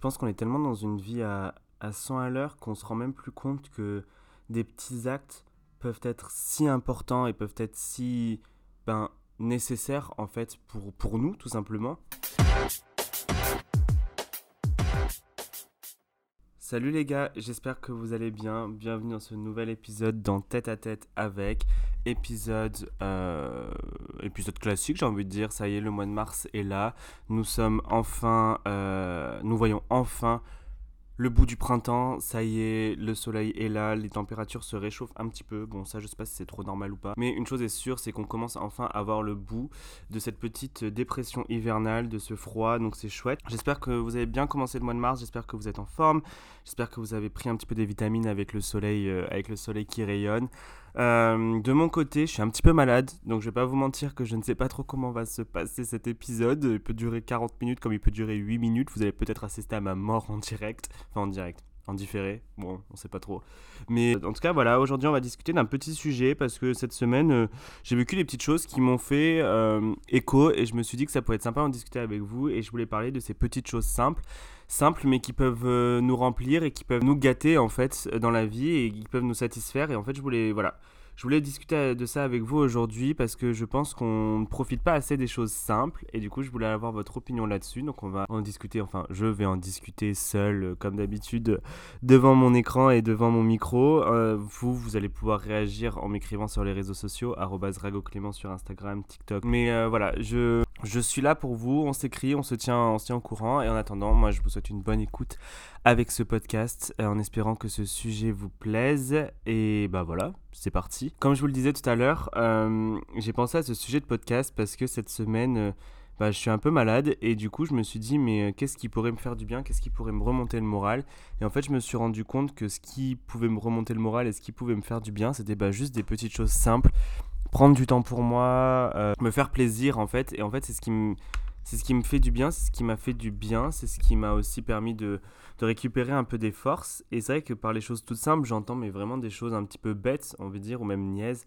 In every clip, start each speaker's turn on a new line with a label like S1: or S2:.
S1: pense qu'on est tellement dans une vie à, à 100 à l'heure qu'on se rend même plus compte que des petits actes peuvent être si importants et peuvent être si ben, nécessaires en fait pour, pour nous tout simplement. Salut les gars, j'espère que vous allez bien. Bienvenue dans ce nouvel épisode dans Tête à Tête avec. Épisode, euh, épisode classique, j'ai envie de dire. Ça y est, le mois de mars est là. Nous sommes enfin, euh, nous voyons enfin le bout du printemps, ça y est, le soleil est là, les températures se réchauffent un petit peu. Bon, ça, je sais pas si c'est trop normal ou pas. Mais une chose est sûre, c'est qu'on commence enfin à voir le bout de cette petite dépression hivernale, de ce froid. Donc, c'est chouette. J'espère que vous avez bien commencé le mois de mars. J'espère que vous êtes en forme. J'espère que vous avez pris un petit peu des vitamines avec le soleil, euh, avec le soleil qui rayonne. Euh, de mon côté, je suis un petit peu malade, donc je vais pas vous mentir que je ne sais pas trop comment va se passer cet épisode. Il peut durer 40 minutes comme il peut durer 8 minutes. Vous allez peut-être assister à ma mort en direct. Enfin, en direct. En différé, bon, on sait pas trop. Mais en tout cas, voilà, aujourd'hui on va discuter d'un petit sujet parce que cette semaine euh, j'ai vécu des petites choses qui m'ont fait euh, écho et je me suis dit que ça pourrait être sympa d'en discuter avec vous et je voulais parler de ces petites choses simples simples mais qui peuvent euh, nous remplir et qui peuvent nous gâter en fait dans la vie et qui peuvent nous satisfaire. Et en fait je voulais voilà je voulais discuter de ça avec vous aujourd'hui parce que je pense qu'on ne profite pas assez des choses simples et du coup je voulais avoir votre opinion là-dessus. Donc on va en discuter. Enfin je vais en discuter seul euh, comme d'habitude devant mon écran et devant mon micro. Euh, vous vous allez pouvoir réagir en m'écrivant sur les réseaux sociaux @ragoclément sur Instagram TikTok. Mais voilà je je suis là pour vous, on s'écrit, on se tient, on se tient au courant. Et en attendant, moi, je vous souhaite une bonne écoute avec ce podcast, euh, en espérant que ce sujet vous plaise. Et bah voilà, c'est parti. Comme je vous le disais tout à l'heure, euh, j'ai pensé à ce sujet de podcast parce que cette semaine, euh, bah, je suis un peu malade. Et du coup, je me suis dit, mais qu'est-ce qui pourrait me faire du bien? Qu'est-ce qui pourrait me remonter le moral? Et en fait, je me suis rendu compte que ce qui pouvait me remonter le moral et ce qui pouvait me faire du bien, c'était bah, juste des petites choses simples prendre du temps pour moi, euh, me faire plaisir en fait. Et en fait, c'est ce qui me, c'est ce qui me fait du bien, c'est ce qui m'a fait du bien, c'est ce qui m'a aussi permis de, de, récupérer un peu des forces. Et c'est vrai que par les choses toutes simples, j'entends mais vraiment des choses un petit peu bêtes, on veut dire, ou même niaises.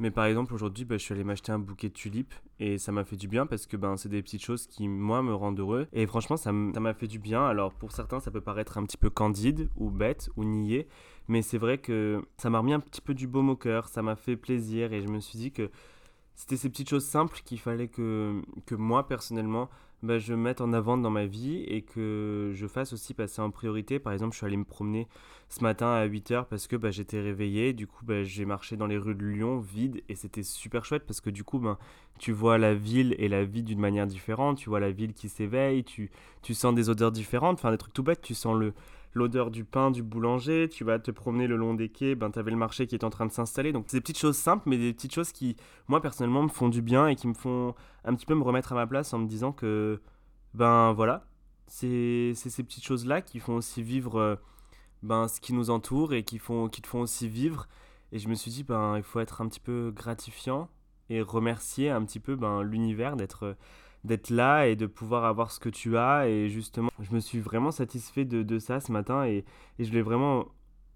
S1: Mais par exemple, aujourd'hui, bah, je suis allé m'acheter un bouquet de tulipes et ça m'a fait du bien parce que ben, c'est des petites choses qui, moi, me rendent heureux. Et franchement, ça m'a fait du bien. Alors, pour certains, ça peut paraître un petit peu candide ou bête ou niais. Mais c'est vrai que ça m'a remis un petit peu du baume au cœur. Ça m'a fait plaisir et je me suis dit que c'était ces petites choses simples qu'il fallait que, moi, personnellement, bah, je mette en avant dans ma vie et que je fasse aussi passer en priorité. Par exemple, je suis allé me promener ce matin à 8h parce que bah, j'étais réveillé. Du coup, bah, j'ai marché dans les rues de Lyon vides et c'était super chouette parce que du coup, ben, tu vois la ville et la vie d'une manière différente. Tu vois la ville qui s'éveille, tu, tu sens des odeurs différentes, enfin des trucs tout bêtes. Tu sens le, l'odeur du pain du boulanger, tu vas te promener le long des quais, ben, tu avais le marché qui est en train de s'installer. Donc, c'est des petites choses simples, mais des petites choses qui, moi, personnellement, me font du bien et qui me font un petit peu me remettre à ma place en me disant que, ben voilà, c'est ces petites choses-là qui font aussi vivre euh, ben, ce qui nous entoure et qui, font, qui te font aussi vivre. Et je me suis dit, ben, il faut être un petit peu gratifiant et remercier un petit peu ben, l'univers d'être d'être là et de pouvoir avoir ce que tu as. Et justement, je me suis vraiment satisfait de, de ça ce matin et, et, je voulais vraiment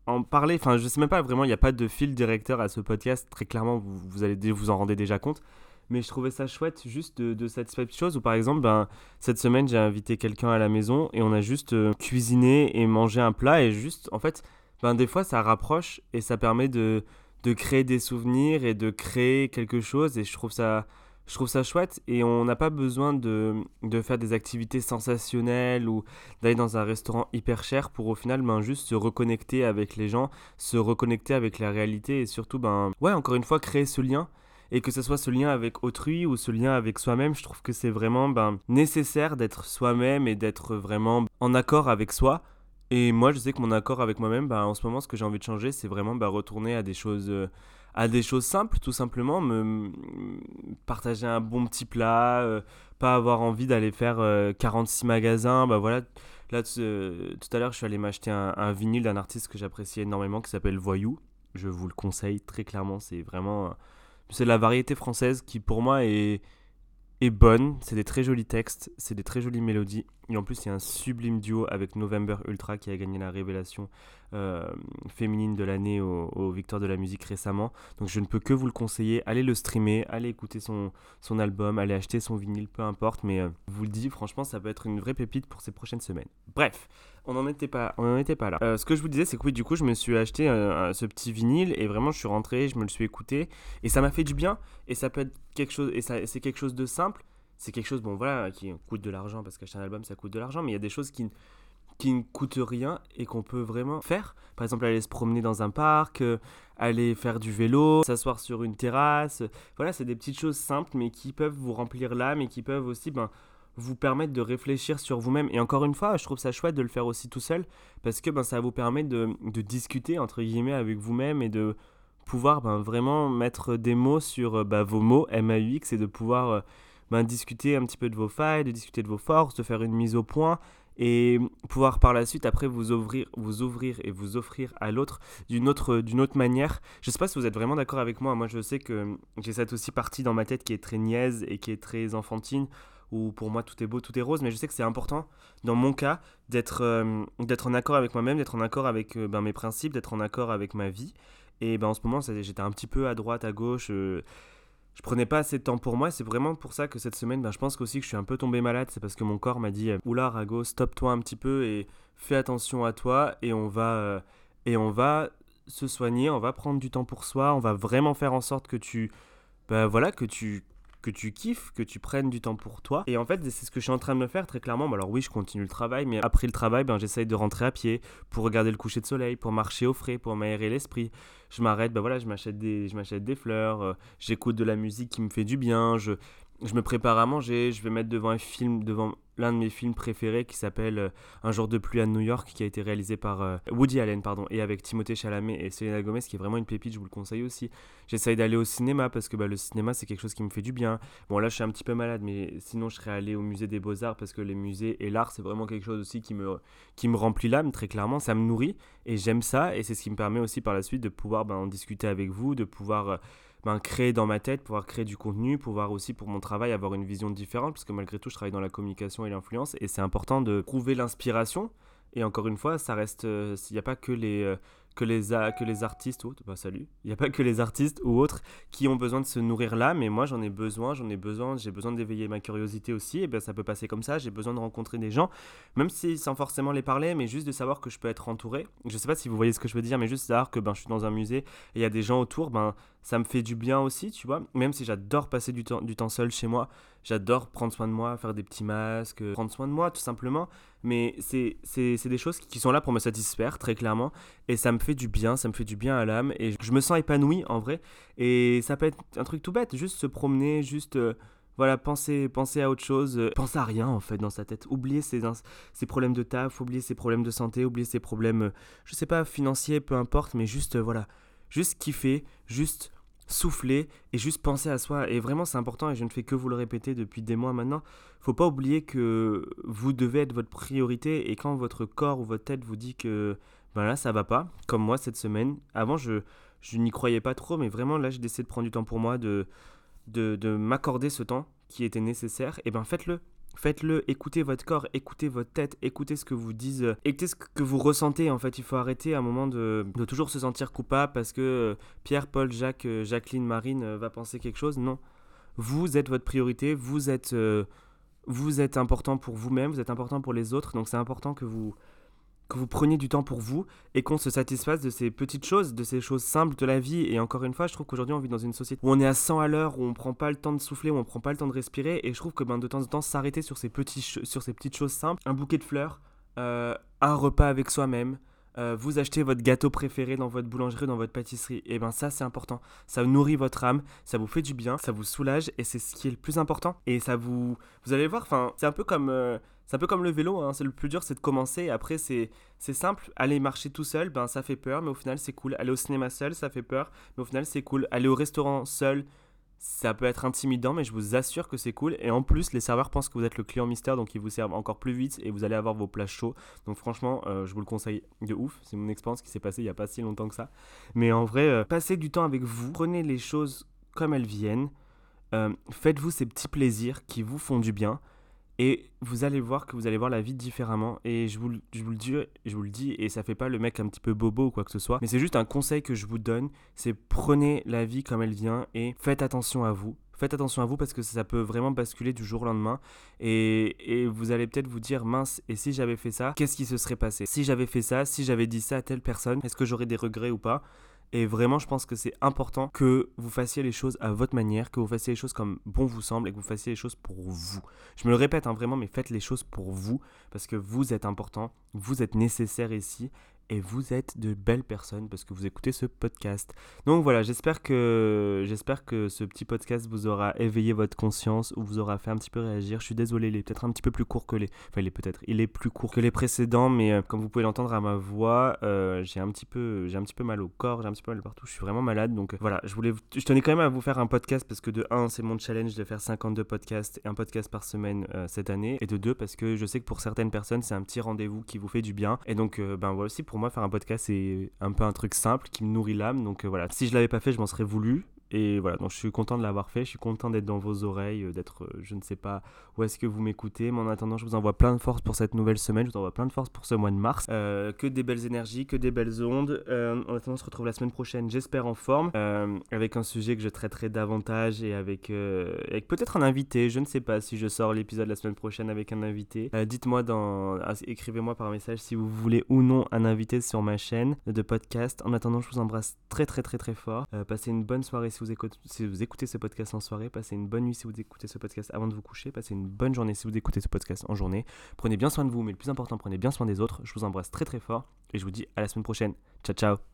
S1: en parler. Enfin, je sais même pas vraiment, il n'y a pas de fil directeur à ce podcast. Très clairement, vous, vous allez vous en rendez déjà compte. Mais je trouvais ça chouette juste de, de satisfaire des choses. Ou par exemple, ben, cette semaine, j'ai invité quelqu'un à la maison et on a juste euh, cuisiné et mangé un plat. Et juste, en fait, ben, des fois, ça rapproche et ça permet de, de créer des souvenirs et de créer quelque chose. Et je trouve ça je trouve ça chouette et on n'a pas besoin de, de, faire des activités sensationnelles ou d'aller dans un restaurant hyper cher pour au final ben, juste se reconnecter avec les gens, se reconnecter avec la réalité et surtout, ben, ouais, encore une fois, créer ce lien. Et que ce soit ce lien avec autrui ou ce lien avec soi-même, je trouve que c'est vraiment ben, nécessaire d'être soi-même et d'être vraiment en accord avec soi. Et moi, je sais que mon accord avec moi-même, ben, en ce moment, ce que j'ai envie de changer, c'est vraiment ben, retourner à des choses... Euh, à des choses simples, tout simplement, me partager un bon petit plat, euh, pas avoir envie d'aller faire 46 euh, magasins, bah voilà. Là, euh, tout à l'heure, je suis allé m'acheter un, vinyle d'un artiste que j'apprécie énormément qui s'appelle Voyou. Je vous le conseille très clairement, c'est vraiment c'est la variété française qui pour moi est est bonne, c'est des très jolis textes, c'est des très jolies mélodies. Et en plus, il y a un sublime duo avec November Ultra qui a gagné la révélation euh, féminine de l'année au, au, Victoire de la musique récemment. Donc je ne peux que vous le conseiller. Allez le streamer, allez écouter son, son album, allez acheter son vinyle, peu importe. Mais euh, je vous le dis, franchement, ça peut être une vraie pépite pour ces prochaines semaines. Bref, on n'en était pas, était pas là. Euh, ce que je vous disais, c'est que oui, du coup, je me suis acheté ce petit vinyle et vraiment, je suis rentré, je me le suis écouté et ça m'a fait du bien. Et ça peut être quelque chose, et c'est quelque chose de simple c'est quelque chose, bon voilà, qui coûte de l'argent parce qu'acheter un album ça coûte de l'argent, mais il y a des choses qui, qui ne coûtent rien et qu'on peut vraiment faire. Par exemple, aller se promener dans un parc, euh, aller faire du vélo, s'asseoir sur une terrasse. Voilà, c'est des petites choses simples mais qui peuvent vous remplir l'âme et qui peuvent aussi ben, vous permettre de réfléchir sur vous-même. Et encore une fois, je trouve ça chouette de le faire aussi tout seul parce que ben, ça vous permet de, de discuter entre guillemets avec vous-même et de pouvoir ben, vraiment mettre des mots sur euh, ben, vos mots M-A-U-X et de pouvoir euh, ben, discuter un petit peu de vos failles, de discuter de vos forces, de faire une mise au point et pouvoir par la suite après vous ouvrir, vous ouvrir et vous offrir à l'autre d'une autre, d'une autre manière. Je sais pas si vous êtes vraiment d'accord avec moi. Moi, je sais que j'ai cette aussi partie dans ma tête qui est très niaise et qui est très enfantine où pour moi tout est beau, tout est rose, mais je sais que c'est important, dans mon cas, d'être euh, d'être en accord avec moi-même, d'être en accord avec euh, ben, mes principes, d'être en accord avec ma vie. Et ben, en ce moment, j'étais un petit peu à droite, à gauche. Euh, je prenais pas assez de temps pour moi. C'est vraiment pour ça que cette semaine, ben, je pense aussi que je suis un peu tombé malade. C'est parce que mon corps m'a dit Oula, Rago, stop-toi un petit peu et fais attention à toi. Et on va, euh, et on va se soigner, on va prendre du temps pour soi. On va vraiment faire en sorte que tu, ben, voilà, que tu, que tu kiffes, que tu prennes du temps pour toi. Et en fait, c'est ce que je suis en train de me faire très clairement. alors oui, je continue le travail, mais après le travail, ben, j'essaye de rentrer à pied pour regarder le coucher de soleil, pour marcher au frais, pour m'aérer l'esprit. Je m'arrête, ben voilà, je m'achète des, des fleurs, euh, j'écoute de la musique qui me fait du bien, je, je me prépare à manger, je vais mettre devant un film, devant l'un de mes films préférés qui s'appelle euh, Un jour de pluie à New York, qui a été réalisé par euh, Woody Allen, pardon, et avec Timothée Chalamet et Selena Gomez, qui est vraiment une pépite, je vous le conseille aussi. J'essaye d'aller au cinéma parce que bah, le cinéma, c'est quelque chose qui me fait du bien. Bon, là, je suis un petit peu malade, mais sinon, je serais allé au musée des Beaux-Arts parce que les musées et l'art, c'est vraiment quelque chose aussi qui me, qui me remplit l'âme, très clairement. Ça me nourrit et j'aime ça, et c'est ce qui me permet aussi par la suite de pouvoir ben, en discuter avec vous, de pouvoir. Euh, ben, créer dans ma tête, pouvoir créer du contenu, pouvoir aussi pour mon travail avoir une vision différente, parce que malgré tout je travaille dans la communication et l'influence, et c'est important de trouver l'inspiration. Et encore une fois, ça reste, euh, il n'y a pas que les, euh, que les, que les artistes ou autres, bah salut, il n'y a pas que les artistes ou autres qui ont besoin de se nourrir là, mais moi j'en ai besoin, j'en ai besoin, j'ai besoin d'éveiller ma curiosité aussi, et bien ça peut passer comme ça, j'ai besoin de rencontrer des gens, même si sans forcément les parler, mais juste de savoir que je peux être entouré. Je sais pas si vous voyez ce que je veux dire, mais juste savoir que ben, je suis dans un musée et il y a des gens autour, ben, ça me fait du bien aussi, tu vois, même si j'adore passer du temps, du temps seul chez moi, j'adore prendre soin de moi, faire des petits masques, prendre soin de moi tout simplement, mais c'est des choses qui sont là pour me satisfaire très clairement, et ça me fait du bien, ça me fait du bien à l'âme. Et je me sens épanoui en vrai. Et ça peut être un truc tout bête, juste se promener, juste euh, voilà, penser, penser à autre chose, euh, à rien en fait dans sa tête, oublier ses, ses problèmes de taf, oublier ses problèmes de santé, oublier ses problèmes, euh, je sais pas, financiers, peu importe, mais juste voilà, juste kiffer, juste souffler et juste penser à soi. Et vraiment, c'est important et je ne fais que vous le répéter depuis des mois maintenant. Faut pas oublier que vous devez être votre priorité et quand votre corps ou votre tête vous dit que ben là, ça va pas, comme moi cette semaine. Avant, je, je n'y croyais pas trop, mais vraiment, là, j'ai décidé de prendre du temps pour moi, de, de, de m'accorder ce temps qui était nécessaire. Et ben, faites-le. Faites-le, écoutez votre corps, écoutez votre tête, écoutez ce que vous disent, écoutez ce que vous ressentez. En fait, il faut arrêter à un moment de, toujours se sentir coupable parce que euh, Pierre, Paul, Jacques, euh, Jacqueline, Marine euh, va penser quelque chose. Non. Vous êtes votre priorité, vous êtes, vous êtes important pour vous-même, vous êtes important pour les autres. Donc c'est important que vous, que vous preniez du temps pour vous et qu'on se satisfasse de ces petites choses, de ces choses simples de la vie. Et encore une fois, je trouve qu'aujourd'hui on vit dans une société où on est à 100 à l'heure, où on prend pas le temps de souffler, où on prend pas le temps de respirer. Et je trouve que ben, de temps en temps, s'arrêter sur, ces sur ces petites choses simples, un bouquet de fleurs, euh, un repas avec soi-même, euh, vous achetez votre gâteau préféré dans votre boulangerie, dans votre pâtisserie, et ben ça c'est important. Ça nourrit votre âme, ça vous fait du bien, ça vous soulage et c'est ce qui est le plus important. Et ça vous, vous allez voir, enfin c'est un peu comme, euh, c'est un peu comme le vélo. Hein. C'est le plus dur, c'est de commencer. Après c'est, c'est simple. Aller marcher tout seul, ben ça fait peur, mais au final c'est cool. Aller au cinéma seul, ça fait peur, mais au final c'est cool. Aller au restaurant seul, ça peut être intimidant, mais je vous assure que c'est cool. Et en plus, les serveurs pensent que vous êtes le client mystère, donc ils vous servent encore plus vite et vous allez avoir vos plats chauds. Donc franchement, euh, je vous le conseille de ouf. C'est mon expérience qui s'est passée il n'y a pas si longtemps que ça. Mais en vrai, euh, passez du temps avec vous, prenez les choses comme elles viennent. Euh, faites-vous ces petits plaisirs qui vous font du bien. Et vous allez voir que vous allez voir la vie différemment. Et je vous, je vous, le, dis, je vous le dis, et ça fait pas le mec un petit peu bobo ou quoi que ce soit. Mais c'est juste un conseil que je vous donne. C'est prenez la vie comme elle vient et faites attention à vous. Faites attention à vous parce que ça peut vraiment basculer du jour au lendemain. Et, et vous allez peut-être vous dire, mince, et si j'avais fait ça, qu'est-ce qui se serait passé? Si j'avais fait ça, si j'avais dit ça à telle personne, est-ce que j'aurais des regrets ou pas? Et vraiment, je pense que c'est important que vous fassiez les choses à votre manière, que vous fassiez les choses comme bon vous semble et que vous fassiez les choses pour vous. Je me le répète hein, vraiment, mais faites les choses pour vous parce que vous êtes important, vous êtes nécessaire ici et vous êtes de belles personnes parce que vous écoutez ce podcast. Donc voilà, j'espère que j'espère que ce petit podcast vous aura éveillé votre conscience ou vous aura fait un petit peu réagir. Je suis désolé, il est peut-être un petit peu plus court que les enfin il est peut-être il est plus court que les précédents mais euh, comme vous pouvez l'entendre à ma voix, euh, j'ai un petit peu j'ai un petit peu mal au corps, j'ai un petit peu mal partout, je suis vraiment malade donc euh, voilà, je voulais je tenais quand même à vous faire un podcast parce que de 1, c'est mon challenge de faire 52 podcasts et un podcast par semaine cette année et de 2 parce que je sais que pour certaines personnes, c'est un petit rendez-vous qui vous fait du bien et donc ben voilà aussi pour pour moi, faire un podcast, c'est un peu un truc simple qui me nourrit l'âme. Donc euh, voilà, si je l'avais pas fait, je m'en serais voulu. Et voilà, donc je suis content de l'avoir fait, je suis content d'être dans vos oreilles, euh, d'être, euh, je ne sais pas où est-ce que vous m'écoutez, mais en attendant, je vous envoie plein de force pour cette nouvelle semaine, je vous envoie plein de force pour ce mois de mars. Euh, que des belles énergies, que des belles ondes. en attendant, on se retrouve la semaine prochaine, j'espère en forme, avec un sujet que je traiterai davantage et avec, avec peut-être un invité. Je ne sais pas si je sors l'épisode la semaine prochaine avec un invité. Dites-moi ah, écrivez-moi par message si vous voulez ou non un invité sur ma chaîne de podcast. En attendant, je vous embrasse très très très très fort. passez une bonne soirée si vous écoutez ce podcast en soirée, passez une bonne nuit si vous écoutez ce podcast avant de vous coucher, passez une bonne journée si vous écoutez ce podcast en journée. Prenez bien soin de vous, mais le plus important, prenez bien soin des autres. Je vous embrasse très très fort et je vous dis à la semaine prochaine. Ciao ciao